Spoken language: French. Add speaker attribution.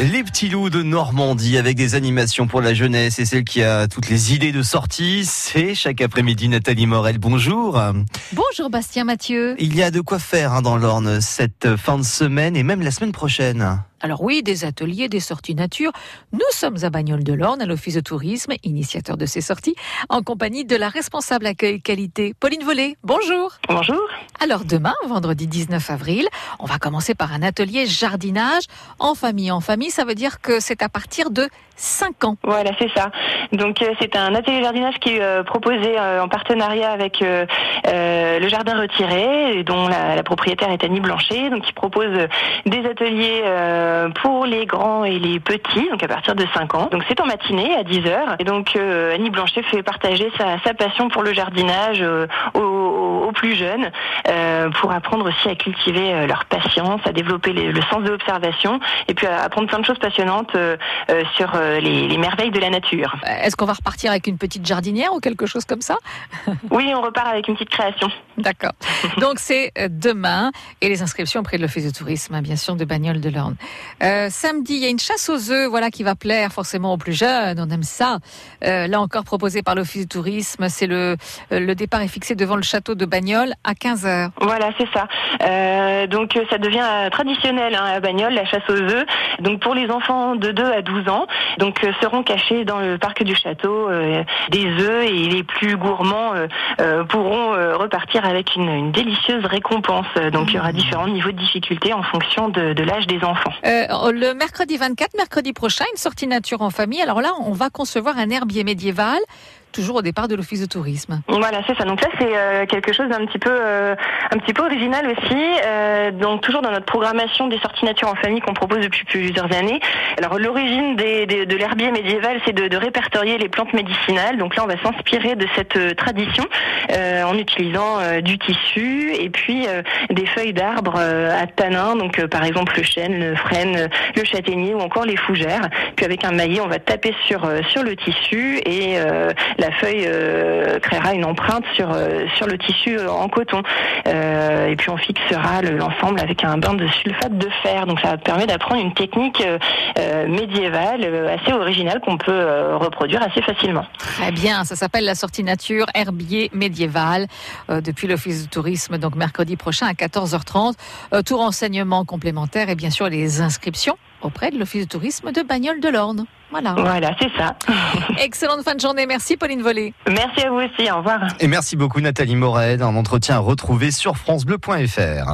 Speaker 1: Les petits loups de Normandie avec des animations pour la jeunesse et celle qui a toutes les idées de sortie, c'est chaque après-midi Nathalie Morel. Bonjour.
Speaker 2: Bonjour Bastien Mathieu.
Speaker 1: Il y a de quoi faire hein, dans l'Orne cette fin de semaine et même la semaine prochaine.
Speaker 2: Alors oui, des ateliers, des sorties nature. Nous sommes à Bagnoles de l'Orne, à l'Office de tourisme, initiateur de ces sorties, en compagnie de la responsable accueil qualité, Pauline Vollet. Bonjour.
Speaker 3: Bonjour.
Speaker 2: Alors demain, vendredi 19 avril, on va commencer par un atelier jardinage en famille. En famille, ça veut dire que c'est à partir de 5 ans.
Speaker 3: Voilà, c'est ça. Donc euh, c'est un atelier jardinage qui est euh, proposé euh, en partenariat avec le Jardin Retiré, dont la, propriétaire est Annie Blanchet, donc qui propose des ateliers pour les grands et les petits, donc à partir de 5 ans. Donc c'est en matinée à 10h. Et donc Annie Blanchet fait partager sa, passion pour le jardinage aux, plus jeunes, pour apprendre aussi à cultiver leur patience, à développer le sens de l'observation, et puis à apprendre plein de choses passionnantes sur les, les, merveilles de la nature.
Speaker 2: Est-ce qu'on va repartir avec une petite jardinière ou quelque chose comme ça?
Speaker 3: Oui, on repart avec une petite création.
Speaker 2: D'accord. Donc c'est demain et les inscriptions auprès de l'Office de tourisme, hein, bien sûr, de Bagnoles de l'Orne. Euh, samedi, il y a une chasse aux œufs, voilà, qui va plaire forcément aux plus jeunes. On aime ça. Euh, là encore proposé par l'Office de tourisme, c'est le le départ est fixé devant le château de Bagnoles à 15 h
Speaker 3: Voilà, c'est ça. Euh, donc ça devient traditionnel hein, à Bagnoles la chasse aux œufs. Donc pour les enfants de 2 à 12 ans, donc euh, seront cachés dans le parc du château euh, des œufs et les plus gourmands euh, pourront repartir avec une, une, délicieuse récompense. Donc il y aura différents niveaux de difficulté en fonction de, de l'âge des enfants.
Speaker 2: le mercredi 24, mercredi prochain, une sortie nature en famille. Alors là, on va concevoir un herbier médiéval toujours au départ de l'office de tourisme.
Speaker 3: Voilà, c'est ça. Donc ça, c'est euh, quelque chose d'un petit peu, euh, un petit peu original aussi. Euh, donc toujours dans notre programmation des sorties nature en famille qu'on propose depuis plusieurs années. Alors l'origine de l'herbier médiéval, c'est de, répertorier les plantes médicinales. Donc là, on va s'inspirer de cette tradition en utilisant du tissu et puis des feuilles d'arbres à tanin. Donc par exemple le chêne, le frêne, le châtaignier ou encore les fougères. Puis avec un maillet, on va taper sur sur le tissu et la feuille euh, créera une empreinte sur euh, sur le tissu euh, en coton. et puis on fixera l'ensemble avec un bain de sulfate de fer. Donc ça permet d'apprendre une technique médiévale assez originale qu'on peut reproduire assez facilement.
Speaker 2: Très bien, ça s'appelle la sortie nature herbier médiéval depuis l'office de tourisme donc mercredi prochain à 14h30. tout renseignement complémentaire et bien sûr les inscriptions auprès de l'Office de tourisme de Bagnoles de l'Orne. Voilà.
Speaker 3: Voilà, c'est ça.
Speaker 2: Excellente fin de journée. Merci Pauline Volé.
Speaker 3: Merci à vous aussi. Au revoir.
Speaker 1: Et merci beaucoup Nathalie Morel. Un entretien à retrouver sur francebleu.fr.